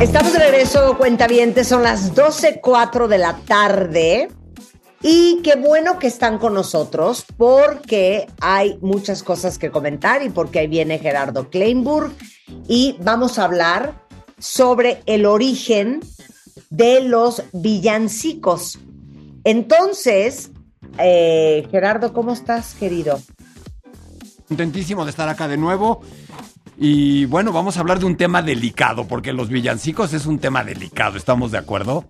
Estamos de regreso, cuentavientes, son las 12.04 de la tarde. Y qué bueno que están con nosotros porque hay muchas cosas que comentar y porque ahí viene Gerardo Kleinburg y vamos a hablar sobre el origen de los villancicos. Entonces, eh, Gerardo, ¿cómo estás, querido? Contentísimo de estar acá de nuevo. Y bueno, vamos a hablar de un tema delicado, porque los villancicos es un tema delicado, ¿estamos de acuerdo?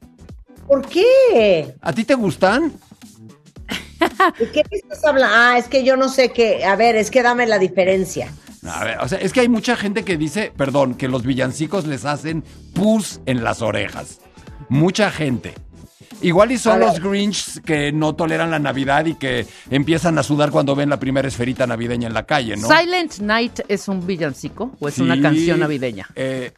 ¿Por qué? ¿A ti te gustan? ¿De qué estás hablando? Ah, es que yo no sé qué. A ver, es que dame la diferencia. A ver, o sea, es que hay mucha gente que dice, perdón, que los villancicos les hacen pus en las orejas. Mucha gente. Igual y son los Grinch que no toleran la Navidad y que empiezan a sudar cuando ven la primera esferita navideña en la calle, ¿no? ¿Silent Night es un villancico o es una canción navideña? eh,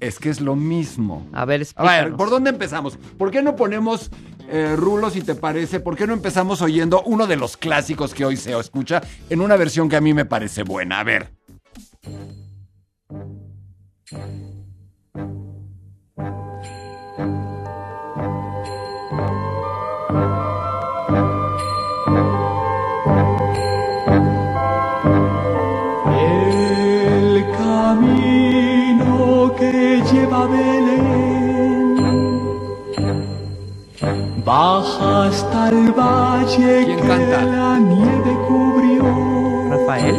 es que es lo mismo. A ver, A explícanos. ver, ¿por dónde empezamos? ¿Por qué no ponemos eh, Rulo, si te parece? ¿Por qué no empezamos oyendo uno de los clásicos que hoy se escucha en una versión que a mí me parece buena? A ver. Baja hasta el valle ¿Quién que canta? la nieve cubrió. Rafael.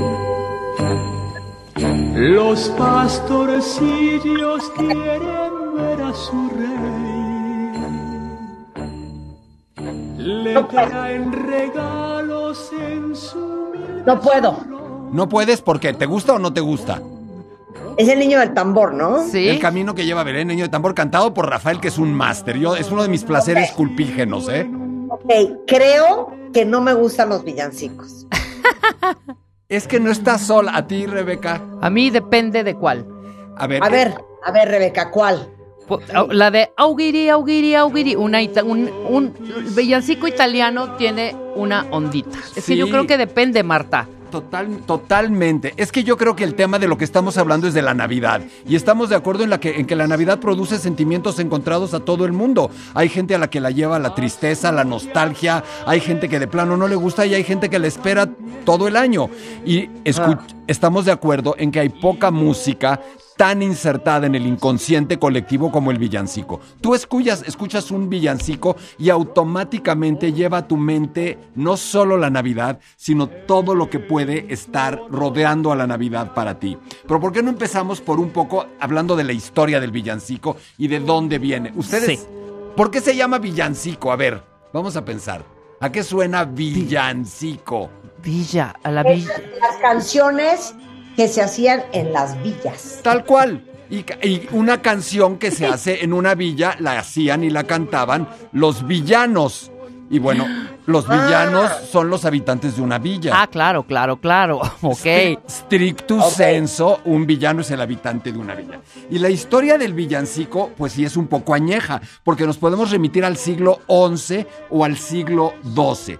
Los pastorcillos quieren ver a su rey. Le traen regalos en su No puedo. ¿No puedes porque te gusta o no te gusta? Es el niño del tambor, ¿no? Sí. El camino que lleva Belén, Niño de Tambor, cantado por Rafael, que es un máster. Yo, es uno de mis placeres culpígenos, ¿eh? Ok, creo que no me gustan los villancicos. Es que no estás sola. A ti, Rebeca. A mí depende de cuál. A ver. A eh, ver, a ver, Rebeca, ¿cuál? La de Augiri, Augiri, Augiri. Una ita- un, un villancico italiano tiene una ondita. Es que yo Sí. creo que depende, Marta. Total, totalmente. Es que yo creo que el tema de lo que estamos hablando es de la Navidad. Y estamos de acuerdo en, la que, en que la Navidad produce sentimientos encontrados a todo el mundo. Hay gente a la que la lleva la tristeza, la nostalgia. Hay gente que de plano no le gusta y hay gente que la espera todo el año. Y escu- estamos de acuerdo en que hay poca música tan insertada en el inconsciente colectivo como el villancico. Tú escuchas, escuchas un villancico y automáticamente lleva a tu mente no solo la Navidad, sino todo lo que puede estar rodeando a la Navidad para ti. Pero ¿por qué no empezamos por un poco hablando de la historia del villancico y de dónde viene? Ustedes, Sí. ¿por qué se llama villancico? A ver, vamos a pensar. ¿A qué suena villancico? Villa, a la Es villa. Las canciones que se hacían en las villas. Tal cual. Y, una canción que se hace en una villa, la hacían y la cantaban los villanos. Y bueno, los villanos son los habitantes de una villa. Ah, claro, claro, claro. Ok. Stri- Strictus senso, un villano es el habitante de una villa. Y la historia del villancico, pues sí es un poco añeja, porque nos podemos remitir al siglo XI o al siglo XII.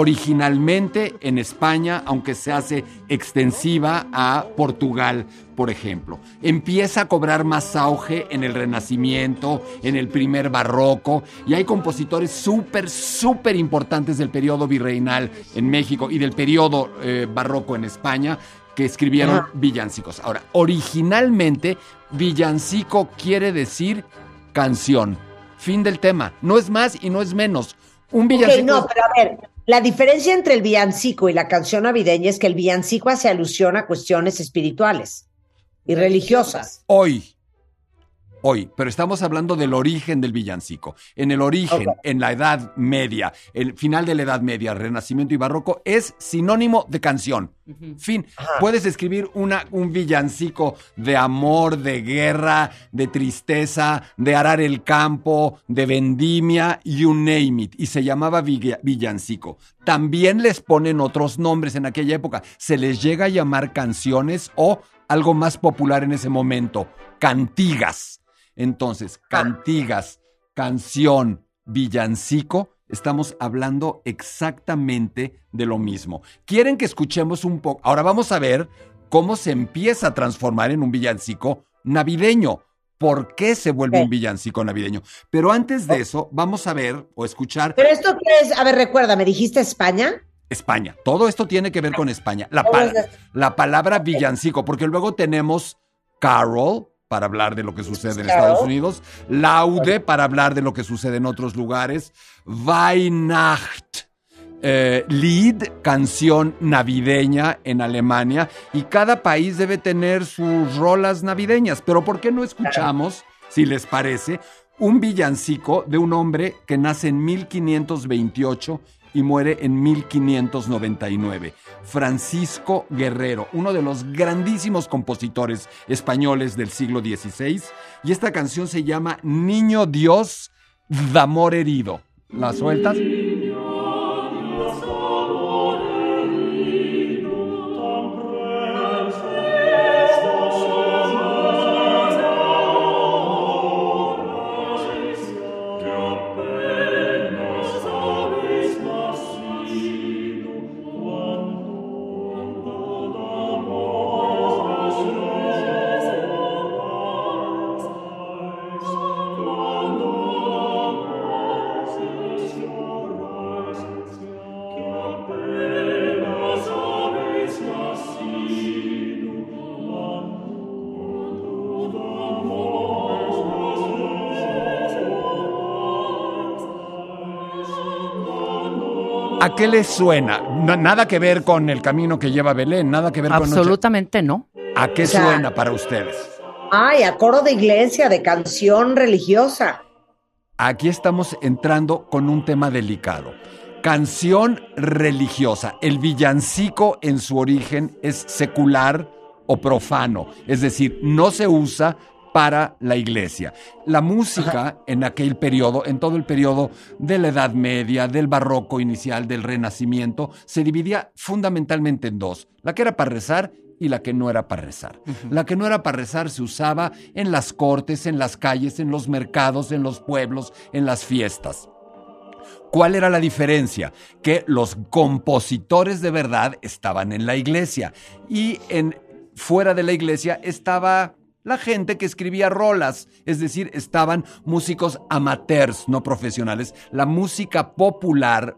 Originalmente en España, aunque se hace extensiva a Portugal, por ejemplo. Empieza a cobrar más auge en el Renacimiento, en el primer barroco, y hay compositores súper, súper importantes del periodo virreinal en México y del periodo eh, barroco en España que escribieron villancicos. Ahora, originalmente, villancico quiere decir canción. Fin del tema. No es más y no es menos. Un villancico. no, pero a ver, la diferencia entre el villancico y la canción navideña es que el villancico hace alusión a cuestiones espirituales y religiosas. Hoy. Hoy, pero estamos hablando del origen del villancico. En el origen, en la Edad Media, el final de la Edad Media, Renacimiento y Barroco, es sinónimo de canción. Fin. Puedes escribir una, un villancico de amor, de guerra, de tristeza, de arar el campo, de vendimia, you name it. Y se llamaba villa- villancico. También les ponen otros nombres en aquella época. Se les llega a llamar canciones o algo más popular en ese momento, cantigas. Entonces, cantigas, canción, villancico, estamos hablando exactamente de lo mismo. Quieren que escuchemos un poco. Ahora vamos a ver cómo se empieza a transformar en un villancico navideño. por qué se vuelve un villancico navideño. Pero antes de eso, vamos a ver o escuchar Pero esto qué es, a ver, recuerda, me dijiste España. España. Todo esto tiene que ver con España. La, pala- la palabra villancico, porque luego tenemos carol para hablar de lo que sucede en. Estados Unidos, laude para hablar de lo que sucede en otros lugares, Weihnacht, eh, Lied, canción navideña en Alemania, y cada país debe tener sus rolas navideñas. Pero ¿por qué no escuchamos, si les parece, un villancico de un hombre que nace en 1528 y muere en 1599? Francisco Guerrero, uno de los grandísimos compositores españoles del siglo XVI, y esta canción se llama Niño Dios de amor herido. ¿La sueltas? ¿A qué le suena? Na- nada que ver con el camino que lleva Belén, nada que ver con Noche- Absolutamente no. ¿A qué O sea- suena para ustedes? Ay, a coro de iglesia, de canción religiosa. Aquí estamos entrando con un tema delicado. Canción religiosa. El villancico en su origen es secular o profano, es decir, no se usa para la iglesia. La música en aquel periodo, en todo el periodo de la Edad Media, del Barroco inicial, del Renacimiento, se dividía fundamentalmente en dos, la que era para rezar y la que no era para rezar. La que no era para rezar se usaba en las cortes, en las calles, en los mercados, en los pueblos, en las fiestas. ¿Cuál era la diferencia? Que los compositores de verdad estaban en la iglesia y en fuera de la iglesia estaba la gente que escribía rolas, es decir, estaban músicos amateurs, no profesionales. La música popular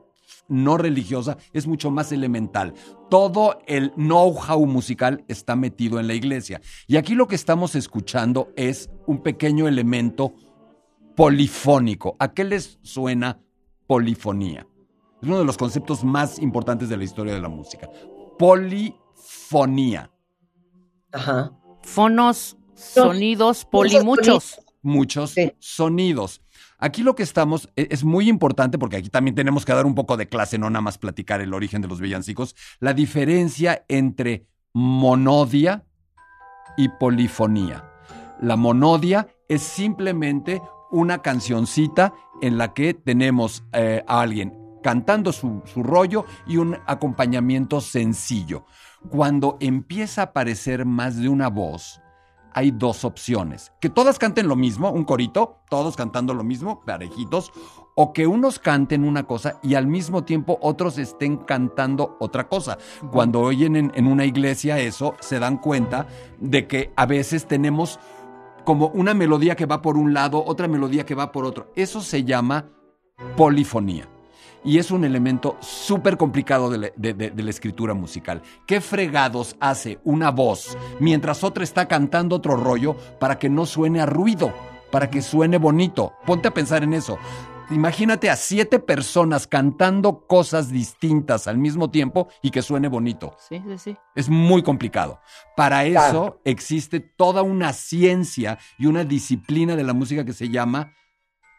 no religiosa es mucho más elemental. Todo el know-how musical está metido en la iglesia. Y aquí lo que estamos escuchando es un pequeño elemento polifónico. ¿A qué les suena polifonía? Es uno de los conceptos más importantes de la historia de la música. Polifonía. Ajá. Fonos, sonidos, poli, muchos. Sí. sonidos. Aquí lo que estamos e- es muy importante porque aquí también tenemos que dar un poco de clase, no nada más platicar el origen de los villancicos, la diferencia entre monodia y polifonía. La monodia es simplemente una cancioncita en la que tenemos eh, a alguien cantando su, su rollo y un acompañamiento sencillo. Cuando empieza a aparecer más de una voz, hay dos opciones. Que todas canten lo mismo, un corito, todos cantando lo mismo, parejitos, o que unos canten una cosa y al mismo tiempo otros estén cantando otra cosa. Cuando oyen en, en una iglesia eso, se dan cuenta de que a veces tenemos como una melodía que va por un lado, otra melodía que va por otro. Eso se llama polifonía. Y es un elemento súper complicado de, la- de- de- de la escritura musical. ¿Qué fregados hace una voz mientras otra está cantando otro rollo para que no suene a ruido, para que suene bonito? Ponte a pensar en eso. Imagínate a siete personas cantando cosas distintas al mismo tiempo y que suene bonito. Sí, sí, sí. Es muy complicado. Para eso Claro. existe toda una ciencia y una disciplina de la música que se llama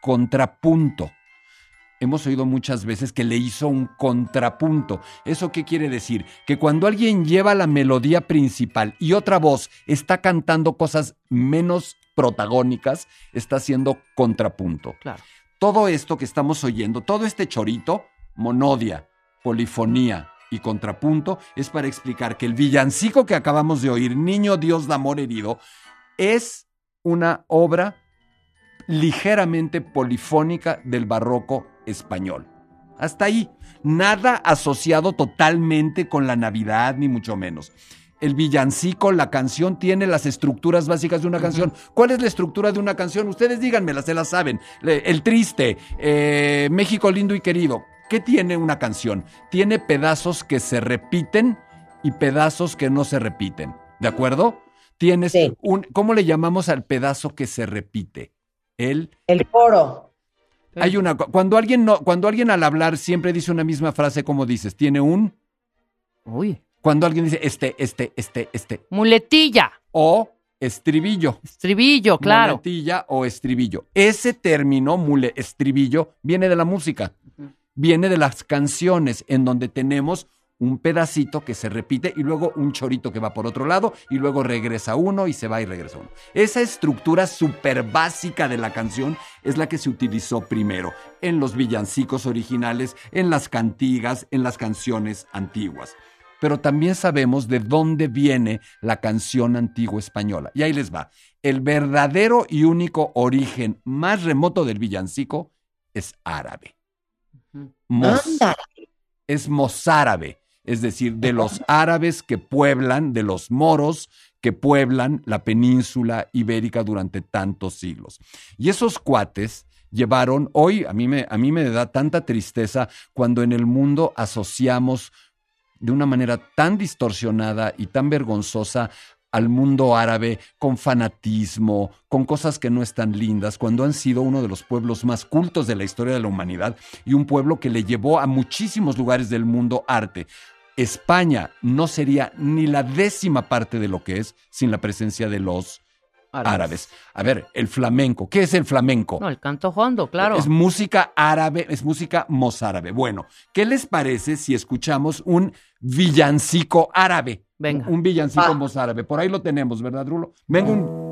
contrapunto. Hemos oído muchas veces que le hizo un contrapunto. ¿Eso qué quiere decir? Que cuando alguien lleva la melodía principal y otra voz está cantando cosas menos protagónicas, está haciendo contrapunto. Claro. Todo esto que estamos oyendo, todo este chorito, monodia, polifonía y contrapunto, es para explicar que el villancico que acabamos de oír, Niño Dios de Amor Herido, es una obra ligeramente polifónica del barroco español. Hasta ahí, nada asociado totalmente con la Navidad, ni mucho menos. el villancico, la canción tiene las estructuras básicas de una canción. ¿Cuál es la estructura de una canción? Ustedes díganmela, se la saben. El triste, eh, México lindo y querido. ¿Qué tiene una canción? Tiene pedazos que se repiten y pedazos que no se repiten. ¿De acuerdo? Tienes Sí. un. ¿Cómo le llamamos al pedazo que se repite? El. El coro. Hay una. Cuando alguien no, cuando alguien al hablar siempre dice una misma frase, como dices, tiene un. Uy. Cuando alguien dice este, este, este, este. Muletilla. O estribillo. Estribillo, claro. Muletilla o estribillo. Ese término, mule, estribillo, viene de la música. Viene de las canciones en donde tenemos un pedacito que se repite y luego un chorito que va por otro lado y luego regresa uno y se va y regresa uno. Esa estructura súper básica de la canción es la que se utilizó primero en los villancicos originales, en las cantigas, en las canciones antiguas pero también sabemos de dónde viene la canción antigua española. Y ahí les va. El verdadero y único origen más remoto del villancico es árabe. Mos- es mozárabe, es decir, de los árabes que pueblan, de los moros que pueblan la península ibérica durante tantos siglos. Y esos cuates llevaron, hoy a mí me, a mí me da tanta tristeza cuando en el mundo asociamos de una manera tan distorsionada y tan vergonzosa al mundo árabe con fanatismo, con cosas que no están lindas, cuando han sido uno de los pueblos más cultos de la historia de la humanidad y un pueblo que le llevó a muchísimos lugares del mundo arte. España no sería ni la décima parte de lo que es sin la presencia de los árabes. A ver, el flamenco, ¿qué es el flamenco? No, el canto hondo, claro. Es música árabe, es música mozárabe. Bueno, ¿qué les parece si escuchamos un villancico árabe? Venga. Un villancico Va. mozárabe. Por ahí lo tenemos, ¿verdad, Rulo? Venga un...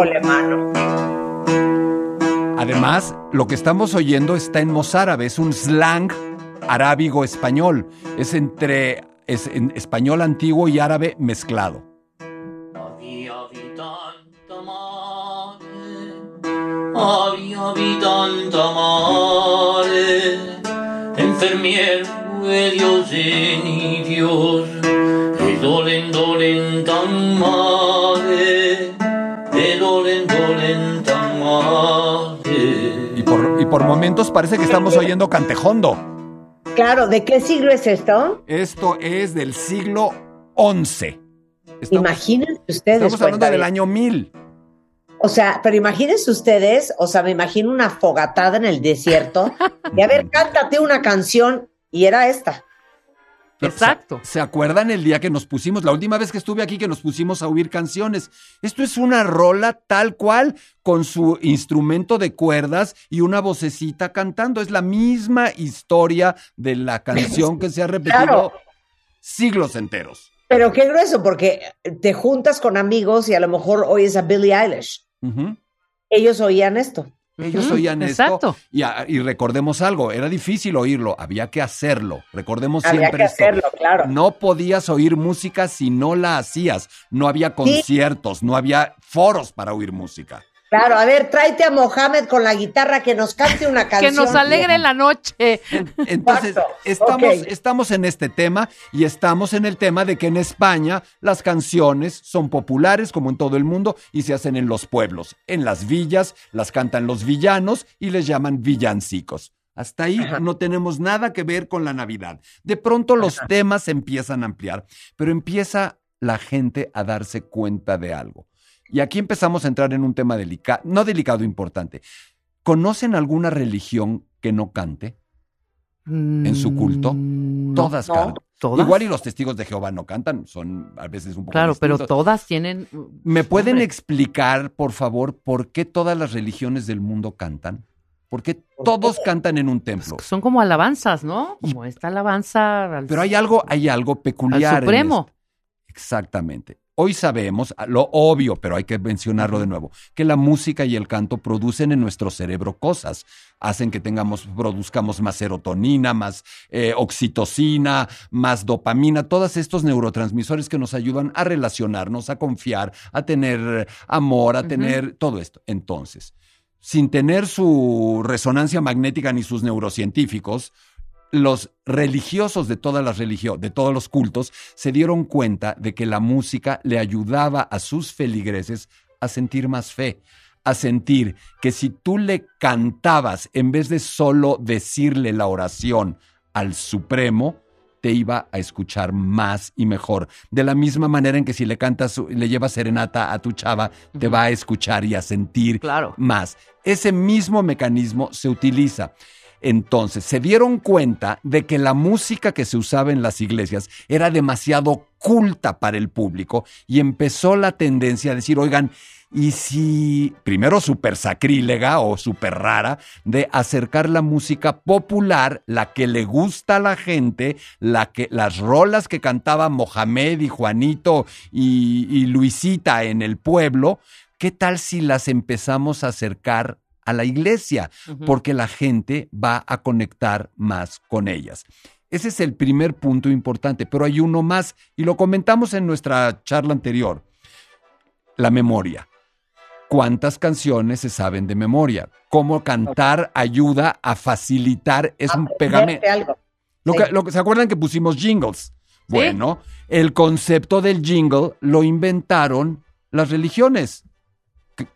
Híjole, mano. Además, lo que estamos oyendo está en mozárabe, es un slang arábigo español. Es entre es en español antiguo y árabe mezclado. Por, momentos parece que estamos oyendo cantejondo. Claro, ¿de qué siglo es esto? Esto es del siglo XI. Estamos, Imagínense ustedes. estamos hablando del cuentavientes. año 1000. O sea, pero imagínense ustedes, o sea, me imagino una fogatada en el desierto y a ver, cántate una canción y era esta. Exacto. ¿Se acuerdan el día que nos pusimos, la última vez que estuve aquí, que nos pusimos a oír canciones? Esto es una rola tal cual, con su instrumento de cuerdas y una vocecita cantando. Es la misma historia de la canción que se ha repetido Claro. siglos enteros. Pero qué grueso, porque te juntas con amigos y a lo mejor oyes a Billie Eilish. Ellos oían esto. Ellos Ujú, oían exacto. esto y, recordemos algo, era difícil oírlo, había que hacerlo. Recordemos Había siempre que esto. hacerlo, claro. No podías oír música si no la hacías. No había conciertos, no había foros para oír música. Claro, a ver, tráete a Mohamed con la guitarra que nos cante una Que canción. nos alegre la noche. Entonces, Exacto. estamos, en este tema y estamos en el tema de que en España las canciones son populares como en todo el mundo y se hacen en los pueblos. En las villas las cantan los villanos y les llaman villancicos. Hasta ahí Ajá. no tenemos nada que ver con la Navidad. De pronto los temas se empiezan a ampliar, pero empieza la gente a darse cuenta de algo. Y aquí empezamos a entrar en un tema delicado, no delicado, importante. ¿Conocen alguna religión que no cante? ¿En su culto? Todas no. cantan. ¿Todas? Igual y los testigos de Jehová no cantan, son a veces un poco Claro, pero todas tienen. ¿Me pueden Hombre. explicar, por favor, por qué todas las religiones del mundo cantan? ¿Por qué todos cantan en un templo? Son como alabanzas, ¿no? Como esta alabanza. al- Pero hay algo, hay algo al peculiar. en Supremo. Exactamente. Hoy sabemos, lo obvio, pero hay que mencionarlo de nuevo, que la música y el canto producen en nuestro cerebro cosas. Hacen que tengamos, produzcamos más serotonina, más eh, oxitocina, más dopamina, todos estos neurotransmisores que nos ayudan a relacionarnos, a confiar, a tener amor, a tener todo esto. Entonces, sin tener su resonancia magnética ni sus neurocientíficos, los religiosos de todas las religiones, de todos los cultos, se dieron cuenta de que la música le ayudaba a sus feligreses a sentir más fe, a sentir que si tú le cantabas en vez de solo decirle la oración al Supremo, te iba a escuchar más y mejor. De la misma manera en que si le cantas, le llevas serenata a tu chava, te va a escuchar y a sentir Claro. más. Ese mismo mecanismo se utiliza. Entonces, se dieron cuenta de que la música que se usaba en las iglesias era demasiado culta para el público y empezó la tendencia a decir, oigan, y si, primero súper sacrílega o súper rara, de acercar la música popular, la que le gusta a la gente, la que, las rolas que cantaba Mohamed y Juanito y, y Luisita en el pueblo, ¿qué tal si las empezamos a acercar a la iglesia? Porque la gente va a conectar más con ellas. Ese es el primer punto importante, pero hay uno más y lo comentamos en nuestra charla anterior. La memoria. ¿Cuántas canciones se saben de memoria? ¿Cómo cantar ayuda a facilitar? Es un pegamento. Lo que, lo que- ¿Se acuerdan que pusimos jingles? Bueno, el concepto del jingle lo inventaron las religiones. ¿Qué-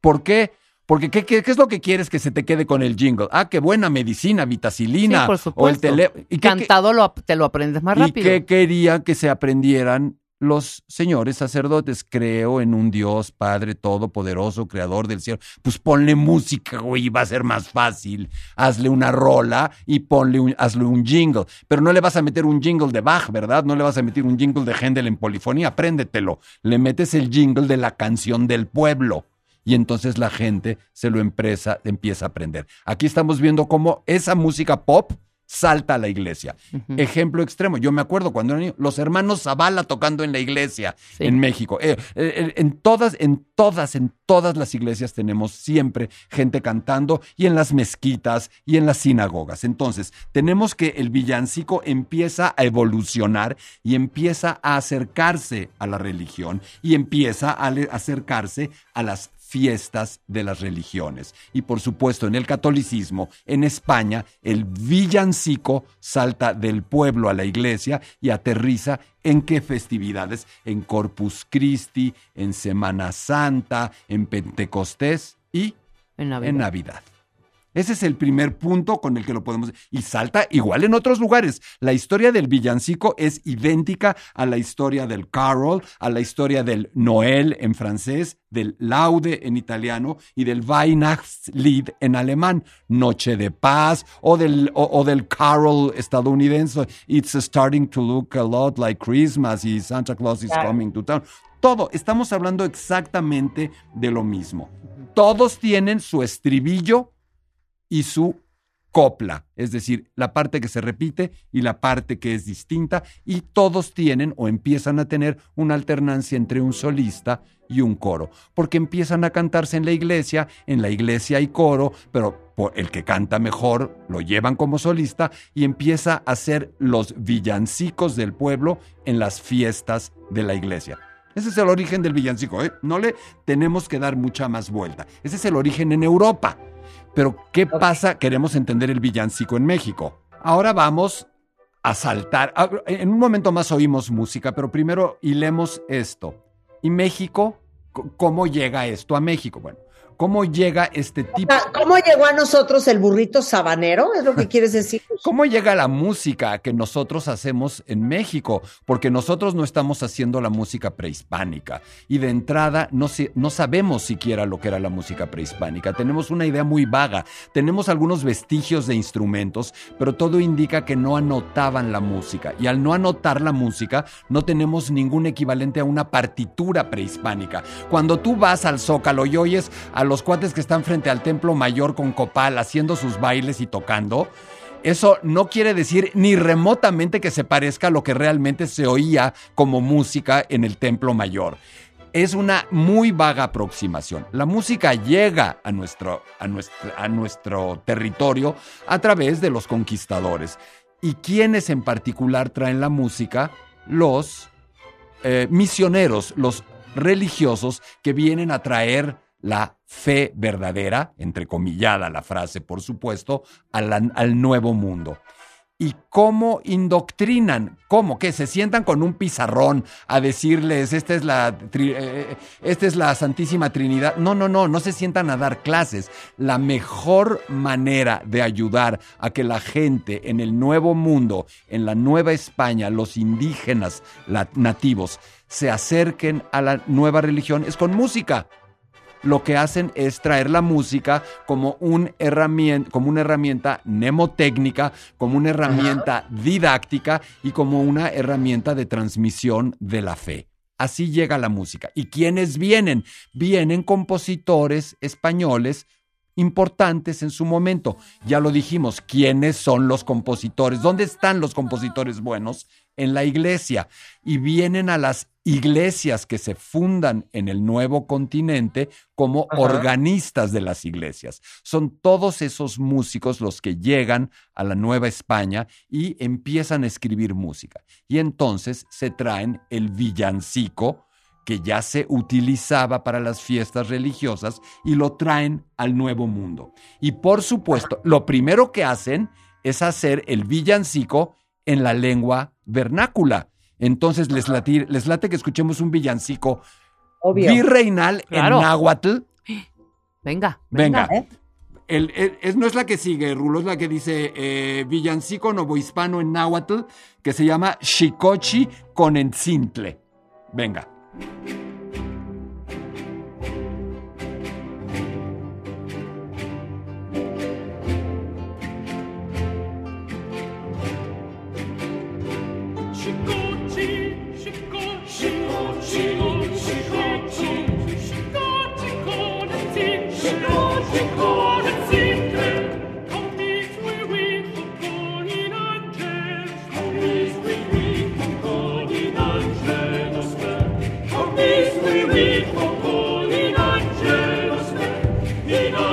¿Por qué? Porque ¿qué, qué, qué es lo que quieres que se te quede con el jingle? Ah, qué buena medicina, vitacilina. Sí, por O el supuesto. tele... ¿Y qué- Cantado lo, te lo aprendes más ¿Y rápido. qué quería que se aprendieran los señores sacerdotes? Creo en un Dios Padre Todopoderoso, Creador del cielo. Pues ponle música, güey, va a ser más fácil. Hazle una rola y ponle un, hazle un jingle. Pero no le vas a meter un jingle de Bach, ¿verdad? No le vas a meter un jingle de Händel en polifonía. Apréndetelo. Le metes el jingle de la canción del pueblo. Y entonces la gente se lo empresa, empieza a aprender. Aquí estamos viendo cómo esa música pop salta a la iglesia. Ejemplo extremo, yo me acuerdo cuando era niño, los hermanos Zavala tocando en la iglesia Sí. en México. Eh, eh, eh, en todas, en todas, en todas las iglesias tenemos siempre gente cantando y en las mezquitas y en las sinagogas. Entonces, tenemos que el villancico empieza a evolucionar y empieza a acercarse a la religión y empieza a acercarse a las fiestas de las religiones. Y por supuesto, en el catolicismo, en España, el villancico salta del pueblo a la iglesia y aterriza en qué festividades? En Corpus Christi, en Semana Santa, en Pentecostés y En Navidad. en Navidad. Ese es el primer punto con el que lo podemos... Y salta igual en otros lugares. La historia del villancico es idéntica a la historia del carol, a la historia del Noel en francés, del Laude en italiano y del Weihnachtslied en alemán, Noche de Paz, o del, o, o del carol estadounidense, It's starting to look a lot like Christmas y Santa Claus is coming to town. Todo, estamos hablando exactamente de lo mismo. Todos tienen su estribillo y su copla, es decir, la parte que se repite y la parte que es distinta, y todos tienen o empiezan a tener una alternancia entre un solista y un coro, porque empiezan a cantarse en la iglesia, en la iglesia hay coro, pero el que canta mejor lo llevan como solista y empieza a ser los villancicos del pueblo en las fiestas de la iglesia. Ese es el origen del villancico, ¿eh? no le tenemos que dar mucha más vuelta. Ese es el origen en Europa. Pero, ¿qué pasa? Queremos entender el villancico en México. Ahora vamos a saltar. Ah, en un momento más oímos música, pero primero hilemos esto. ¿Y México? ¿Cómo llega esto a México? Bueno, ¿Cómo llega este tipo? ¿Cómo llegó a nosotros el burrito sabanero? ¿Es lo que quieres decir? ¿Cómo llega la música que nosotros hacemos en México? Porque nosotros no estamos haciendo la música prehispánica y de entrada no, no sabemos siquiera lo que era la música prehispánica. Tenemos una idea muy vaga. Tenemos algunos vestigios de instrumentos, pero todo indica que no anotaban la música. Y al no anotar la música, no tenemos ningún equivalente a una partitura prehispánica. Cuando tú vas al Zócalo y oyes a los cuates que están frente al templo mayor con copal haciendo sus bailes y tocando, eso no quiere decir ni remotamente que se parezca a lo que realmente se oía como música en el templo mayor. Es una muy vaga aproximación. La música llega a nuestro, a a nuestro territorio a través de los conquistadores. ¿Y quiénes en particular traen la música? Los eh, misioneros, los religiosos que vienen a traer la fe verdadera, entrecomillada la frase, por supuesto, al, al nuevo mundo. ¿Y cómo indoctrinan? ¿Cómo? Que se sientan con un pizarrón a decirles, esta es, la, eh, esta es la Santísima Trinidad. No, no, no, no se sientan a dar clases. La mejor manera de ayudar a que la gente en el nuevo mundo, en la nueva España, los indígenas nativos, se acerquen a la nueva religión es con música lo que hacen es traer la música como, un herramienta, como una herramienta mnemotécnica, como una herramienta didáctica y como una herramienta de transmisión de la fe. Así llega la música. ¿Y quiénes vienen? Vienen compositores españoles importantes en su momento. Ya lo dijimos, ¿quiénes son los compositores? ¿Dónde están los compositores buenos? En la iglesia. Y vienen a las iglesias que se fundan en el nuevo continente como organistas de las iglesias. Son todos esos músicos los que llegan a la Nueva España y empiezan a escribir música. Y entonces se traen el villancico, que ya se utilizaba para las fiestas religiosas, y lo traen al Nuevo Mundo. Y por supuesto, lo primero que hacen es hacer el villancico en la lengua vernácula entonces les, les late que escuchemos un villancico virreinal en náhuatl. Venga, venga. ¿Eh? es, no es la que sigue, Rulo, es la que dice eh, villancico novohispano en náhuatl, que se llama Xicochi con Entzintle. Venga.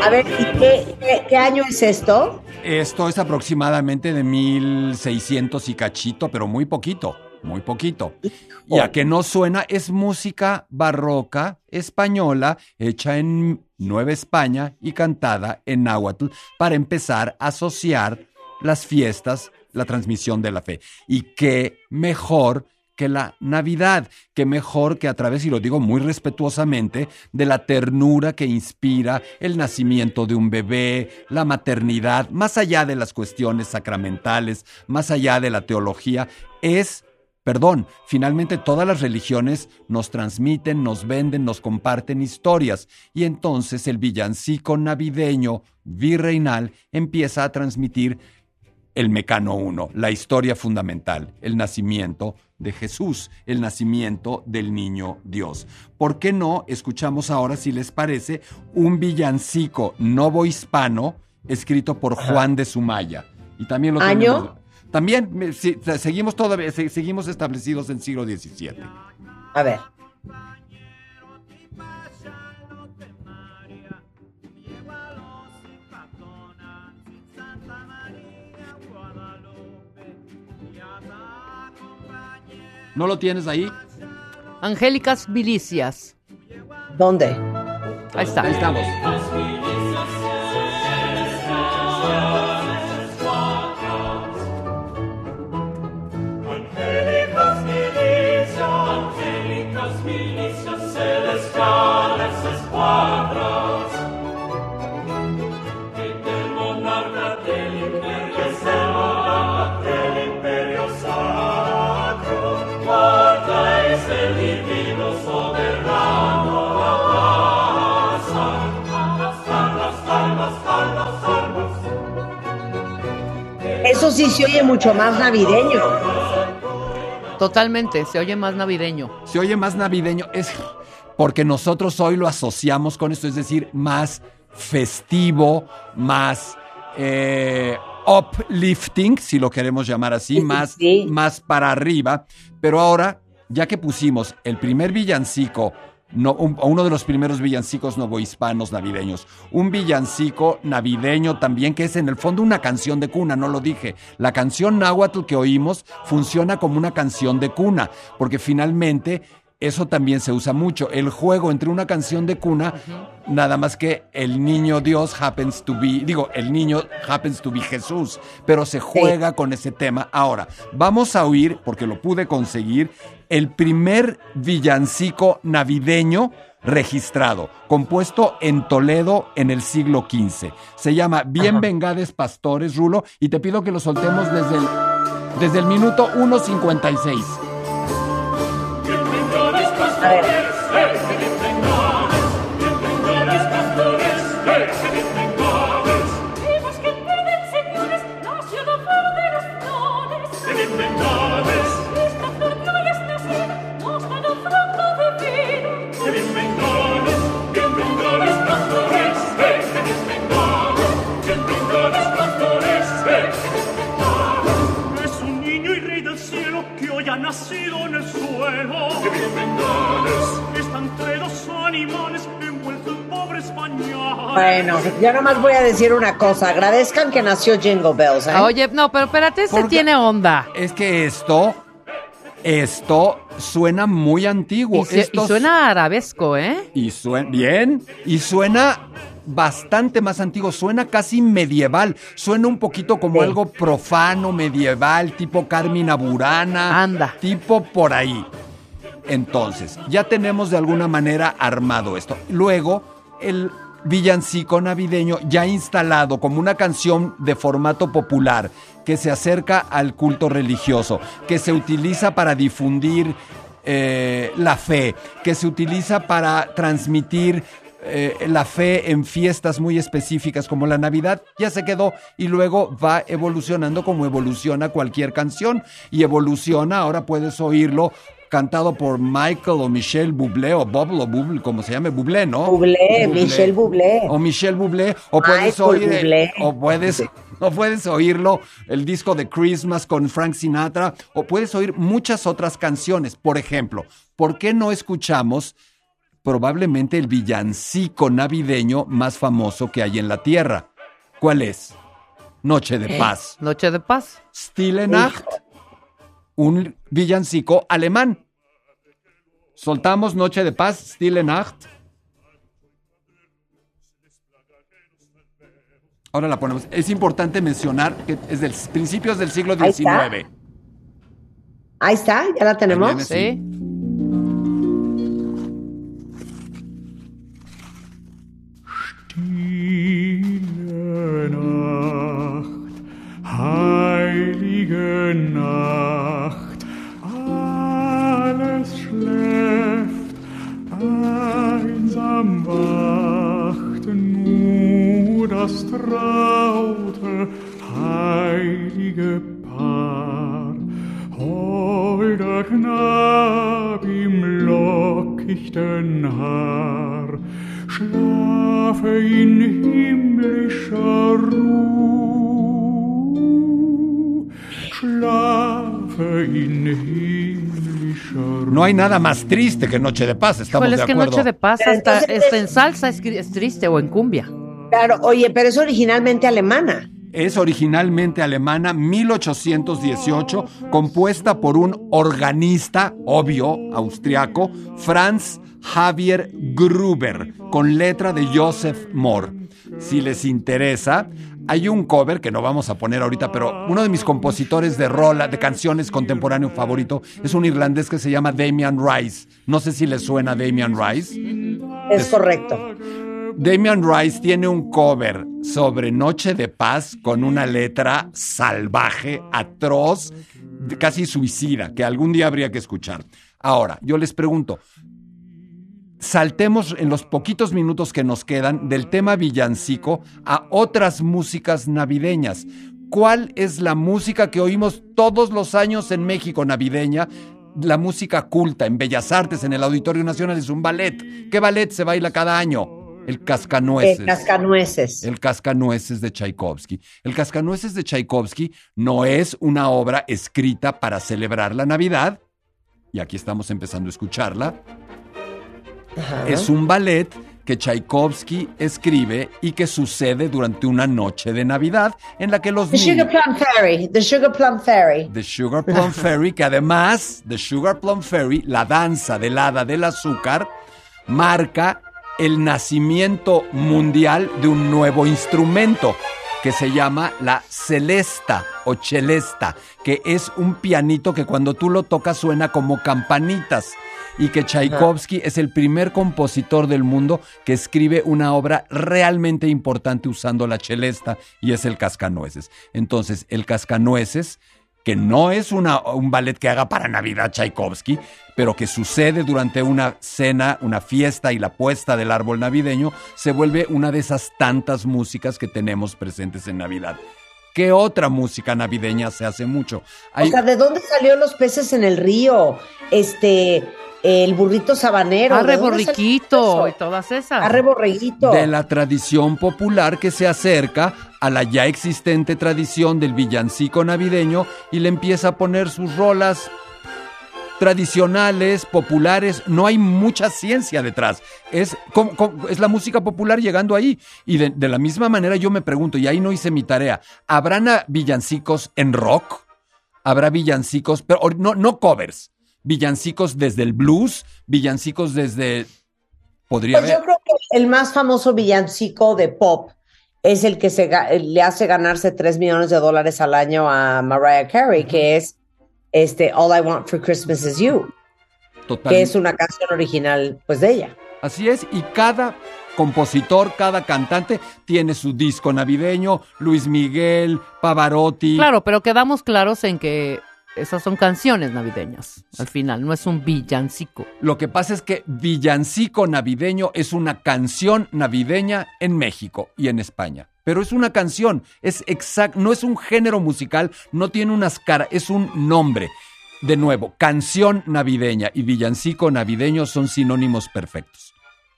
A ver, ¿y qué, año es esto? Esto es aproximadamente de 1600 y cachito, pero muy poquito, muy poquito. Y a que no suena, es música barroca española hecha en Nueva España y cantada en náhuatl para empezar a asociar las fiestas, la transmisión de la fe. Y qué mejor que la Navidad, que mejor que a través, y lo digo muy respetuosamente, de la ternura que inspira el nacimiento de un bebé, la maternidad, más allá de las cuestiones sacramentales, más allá de la teología, es Perdón, finalmente todas las religiones nos transmiten, nos venden, nos comparten historias. Y entonces el villancico navideño virreinal empieza a transmitir el mecano uno, la historia fundamental, el nacimiento de Jesús, el nacimiento del niño Dios. ¿Por qué no escuchamos ahora, si les parece, un villancico novohispano escrito por Juan de Sumaya. Y también lo ¿Año? También sí, seguimos todavía, se- seguimos establecidos en siglo XVII. A ver. ¿No lo tienes ahí? Angélicas Milicias. ¿Dónde? Ahí está. Ahí estamos. Eso sí se oye mucho más navideño. Totalmente, se oye más navideño. Se oye más navideño. Es porque nosotros hoy lo asociamos con esto, es decir, más festivo, más eh, uplifting, si lo queremos llamar así, Sí, más, sí. más para arriba. Pero ahora, ya que pusimos el primer villancico, no, un- uno de los primeros villancicos novohispanos navideños, un villancico navideño también, que es en el fondo una canción de cuna, no lo dije. La canción náhuatl que oímos funciona como una canción de cuna, porque finalmente eso también se usa mucho. El juego entre una canción de cuna, nada más que el niño Dios happens to be, digo, el niño happens to be Jesús, pero se juega con ese tema. Ahora, vamos a oír, porque lo pude conseguir, el primer villancico navideño registrado, compuesto en Toledo en el siglo XV. Se llama Bien vengades pastores, Rulo, y te pido que lo soltemos desde el, desde el minuto 1.56. A ver. Bueno, yo nomás voy a decir una cosa. Agradezcan que nació Jingle Bells, ¿eh? Oye, no, pero espérate, este Porque- tiene onda. Es que esto, esto suena muy antiguo. Y, se- y Esto suena arabesco, ¿eh? Y suena bien, y suena bastante más antiguo, suena casi medieval, suena un poquito como Sí. algo profano, medieval, tipo Carmina Burana, Anda. tipo por ahí. Entonces, ya tenemos de alguna manera armado esto. Luego, el villancico navideño ya instalado como una canción de formato popular que se acerca al culto religioso, que se utiliza para difundir eh, la fe, que se utiliza para transmitir eh, la fe en fiestas muy específicas como la Navidad, ya se quedó y luego va evolucionando como evoluciona cualquier canción y evoluciona, ahora puedes oírlo cantado por Michael o Michelle Bublé o Bob o Bublé, como se llame, Bublé, ¿no? Bublé, Michelle Bublé. O Michelle Bublé, o puedes Michael oír, Bublé. o puedes, o puedes oírlo, el disco de Christmas con Frank Sinatra, o puedes oír muchas otras canciones. Por ejemplo, ¿por qué no escuchamos probablemente el villancico navideño más famoso que hay en la Tierra? ¿Cuál es? Noche de Paz. Noche de paz. Stille Nacht, un villancico alemán. Soltamos Noche de Paz, Stille Nacht. Ahora la ponemos. Es importante mencionar que es del principios del siglo Ahí está. XIX. Ahí está, ya la tenemos. Viene. Sí. Stille Nacht, heilige Nacht, schläft, einsam wacht nur das traute, heilige Paar. Holder Knab im lockichten Haar, schlaf Schlafe in himmlischer Ruhe, schlafe in himmlischer. No hay nada más triste que Noche de Paz, estamos Híjole, de es que acuerdo. Noche de Paz Pero hasta entonces- hasta en salsa es, es triste o en cumbia. Claro, oye, pero es originalmente alemana. Es originalmente alemana, 1818, compuesta por un organista, obvio, austriaco, Franz Javier Gruber, con letra de Joseph Moore. Si les interesa, hay un cover que no vamos a poner ahorita, pero uno de mis compositores de rola, de canciones contemporáneo favorito, es un irlandés que se llama Damian Rice. No sé si les suena Damian Rice. Es correcto. Damian Rice tiene un cover sobre Noche de Paz con una letra salvaje, atroz, de- casi suicida, que algún día habría que escuchar. Ahora, yo les pregunto, saltemos en los poquitos minutos que nos quedan del tema villancico a otras músicas navideñas. ¿Cuál es la música que oímos todos los años en México navideña? La música culta en Bellas Artes, en el Auditorio Nacional, es un ballet. ¿Qué ballet se baila cada año? El Cascanueces. Eh, cascanueces. El Cascanueces de Tchaikovsky. El Cascanueces de Tchaikovsky no es una obra escrita para celebrar la Navidad, y aquí estamos empezando a escucharla. Ajá. Es un ballet que Tchaikovsky escribe y que sucede durante una noche de Navidad en la que los The niños... Sugar Plum Fairy. The Sugar Plum Fairy. The Sugar Plum Fairy, que además The Sugar Plum Fairy, la danza del hada del azúcar, marca el nacimiento mundial de un nuevo instrumento que se llama la celesta o celesta, que es un pianito que cuando tú lo tocas suena como campanitas y que Tchaikovsky es el primer compositor del mundo que escribe una obra realmente importante usando la celesta y es el Cascanueces. Entonces, el Cascanueces, que no es un ballet que haga para Navidad Tchaikovsky, pero que sucede durante una cena, una fiesta y la puesta del árbol navideño, se vuelve una de esas tantas músicas que tenemos presentes en Navidad. ¿Qué otra música navideña se hace mucho? O sea, ¿de dónde salió los peces en el río? Este, el burrito sabanero. Arre ¿de dónde salió borriquito y todas esas. Arre borreguito. de la tradición popular que se acerca a la ya existente tradición del villancico navideño y le empieza a poner sus rolas tradicionales, populares, no hay mucha ciencia detrás. Es, com- com- es la música popular llegando ahí. Y de, de la misma manera yo me pregunto, y ahí no hice mi tarea, ¿habrán villancicos en rock? ¿Habrá villancicos, pero no, no covers? Villancicos desde el blues, villancicos desde... Podría Pues yo creo que el más famoso villancico de pop es el que se le hace ganarse 3 millones de dólares al año a Mariah Carey, que es este All I Want for Christmas Is You, total- que es una canción original pues de ella. Así es, y cada compositor, cada cantante tiene su disco navideño, Luis Miguel, Pavarotti. Claro, pero quedamos claros en que esas son canciones navideñas. Al final, no es un villancico. Lo que pasa es que Villancico Navideño es una canción navideña en México y en España. Pero es una canción, es exact, no es un género musical, no tiene unas caras, es un nombre. De nuevo, canción navideña y villancico navideño son sinónimos perfectos.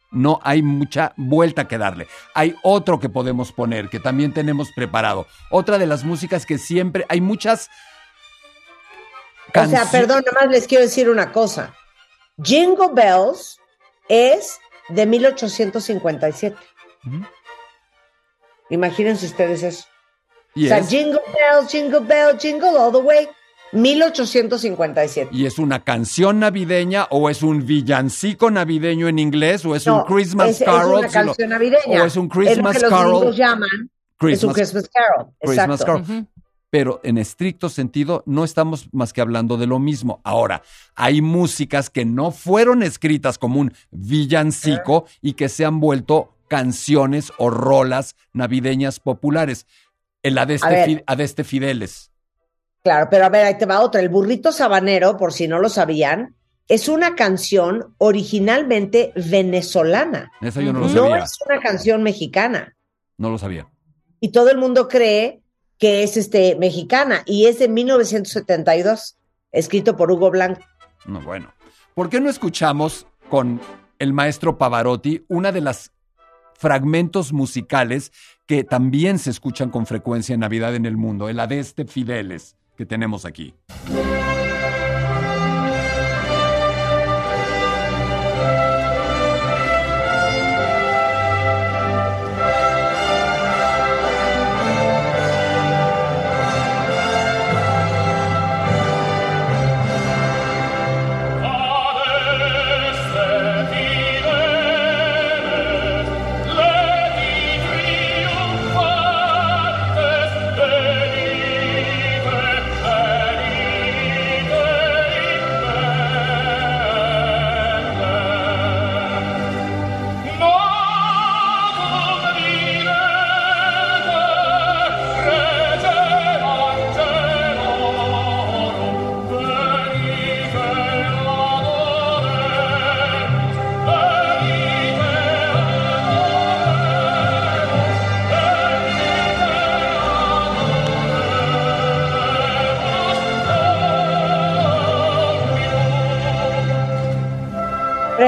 No hay mucha vuelta que darle. Hay otro que podemos poner, que también tenemos preparado. Otra de las músicas que siempre hay muchas. O sea, perdón, nada más les quiero decir una cosa. Jingle Bells es de 1857. Ujú. Imagínense ustedes eso. Y o sea, es- Jingle Bells, Jingle Bells, Jingle All the Way, 1857. ¿Y es una canción navideña o es un villancico navideño en inglés o es un No, Christmas es, es Carol? una si lo- canción navideña. o es un Christmas es lo que Carol. Los llaman es un Christmas- Christmas Carol. Christmas Exacto. Carol. Ujú. Pero en estricto sentido no estamos más que hablando de lo mismo. Ahora, hay músicas que no fueron escritas como un villancico y que se han vuelto canciones o rolas navideñas populares. El Adeste, Adeste Fideles. Claro, pero a ver, ahí te va otra. El burrito sabanero, por si no lo sabían, es una canción originalmente venezolana. Esa yo no lo Ujú. No sabía. es una canción mexicana. No lo sabía. Y todo el mundo cree que es este mexicana y es de 1972, escrito por Hugo Blanco. No, bueno. ¿Por qué no escuchamos con el maestro Pavarotti una de las fragmentos musicales que también se escuchan con frecuencia en Navidad en el mundo, el Adeste Fideles que tenemos aquí.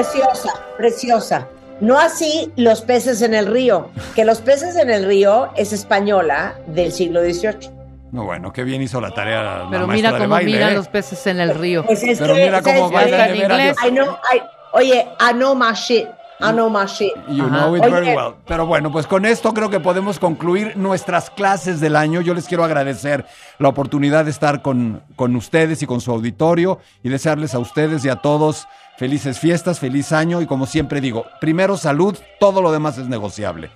Preciosa, preciosa. No así los peces en el río, que los peces en el río es española del siglo XVIII. No, bueno, qué bien hizo la tarea la Pero mira de cómo baile, miran ¿eh? los peces en el río. Pues es Pero que, mira cómo ¿sabes baila qué? en de inglés. I know, I- oye, I know my shit. I know my shit. You Ajá. know it Oye. very well. Pero bueno, pues con esto creo que podemos concluir nuestras clases del año. Yo les quiero agradecer la oportunidad de estar con, con ustedes y con su auditorio y desearles a ustedes y a todos felices fiestas, feliz año y como siempre digo, primero salud, todo lo demás es negociable.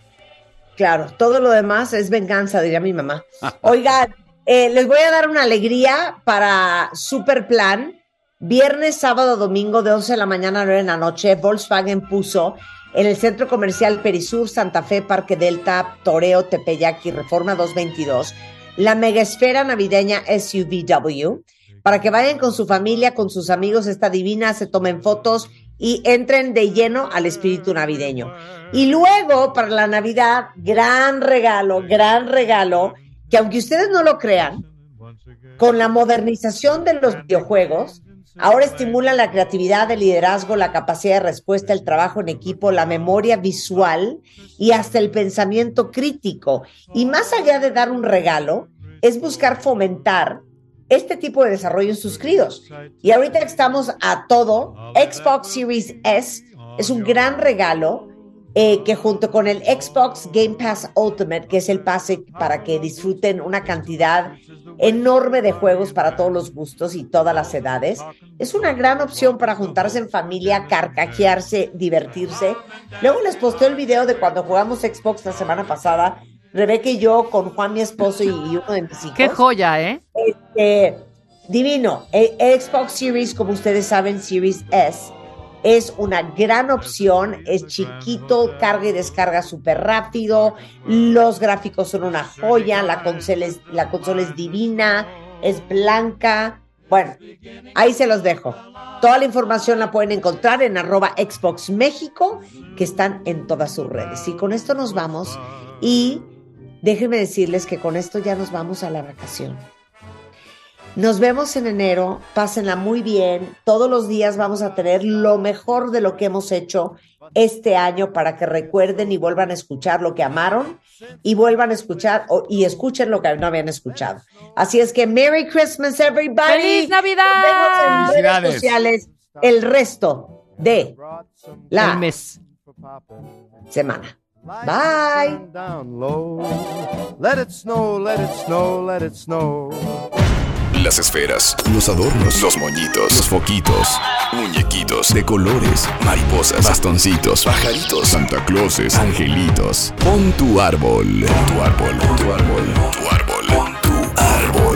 Claro, todo lo demás es venganza, diría mi mamá. Oigan, eh, les voy a dar una alegría para Super Plan. Viernes, sábado, domingo, de 11 de la mañana a 9 de la noche, Volkswagen puso en el Centro Comercial Perisur, Santa Fe, Parque Delta, Toreo, Tepeyac y Reforma 222, la mega esfera navideña SUVW, para que vayan con su familia, con sus amigos, esta divina, se tomen fotos y entren de lleno al espíritu navideño. Y luego, para la Navidad, gran regalo, gran regalo, que aunque ustedes no lo crean, con la modernización de los videojuegos, ahora estimulan la creatividad, el liderazgo, la capacidad de respuesta, el trabajo en equipo, la memoria visual y hasta el pensamiento crítico. Y más allá de dar un regalo, es buscar fomentar este tipo de desarrollo en sus críos. Y ahorita estamos a todo, Xbox Series S es un gran regalo eh, que junto con el Xbox Game Pass Ultimate, que es el pase para que disfruten una cantidad enorme de juegos para todos los gustos y todas las edades, es una gran opción para juntarse en familia, carcajearse, divertirse. Luego les posteo el video de cuando jugamos Xbox la semana pasada, Rebeca y yo con Juan, mi esposo y uno de mis hijos. Qué joya, ¿eh? Este, divino. El, el Xbox Series, como ustedes saben, Series S, es una gran opción. Es chiquito, carga y descarga súper rápido. Los gráficos son una joya. La consola, es, la consola es divina, es blanca. Bueno, ahí se los dejo. Toda la información la pueden encontrar en arroba Xbox México, que están en todas sus redes. Y con esto nos vamos. Y déjenme decirles que con esto ya nos vamos a la vacación. Nos vemos en enero, pásenla muy bien. Todos los días vamos a tener lo mejor de lo que hemos hecho este año para que recuerden y vuelvan a escuchar lo que amaron y vuelvan a escuchar o- y escuchen lo que no habían escuchado. Así es que Merry Christmas everybody. ¡Feliz Navidad! Nos vemos en redes Felicidades. sociales el resto de la mes. semana. Bye. Down low. Let it snow, let it snow, let it snow. Las esferas, los adornos, los moñitos, los foquitos, muñequitos de colores, mariposas, bastoncitos, pajaritos, Santa Clauses, angelitos. Pon tu árbol, pon tu árbol, pon tu árbol, pon tu árbol, pon tu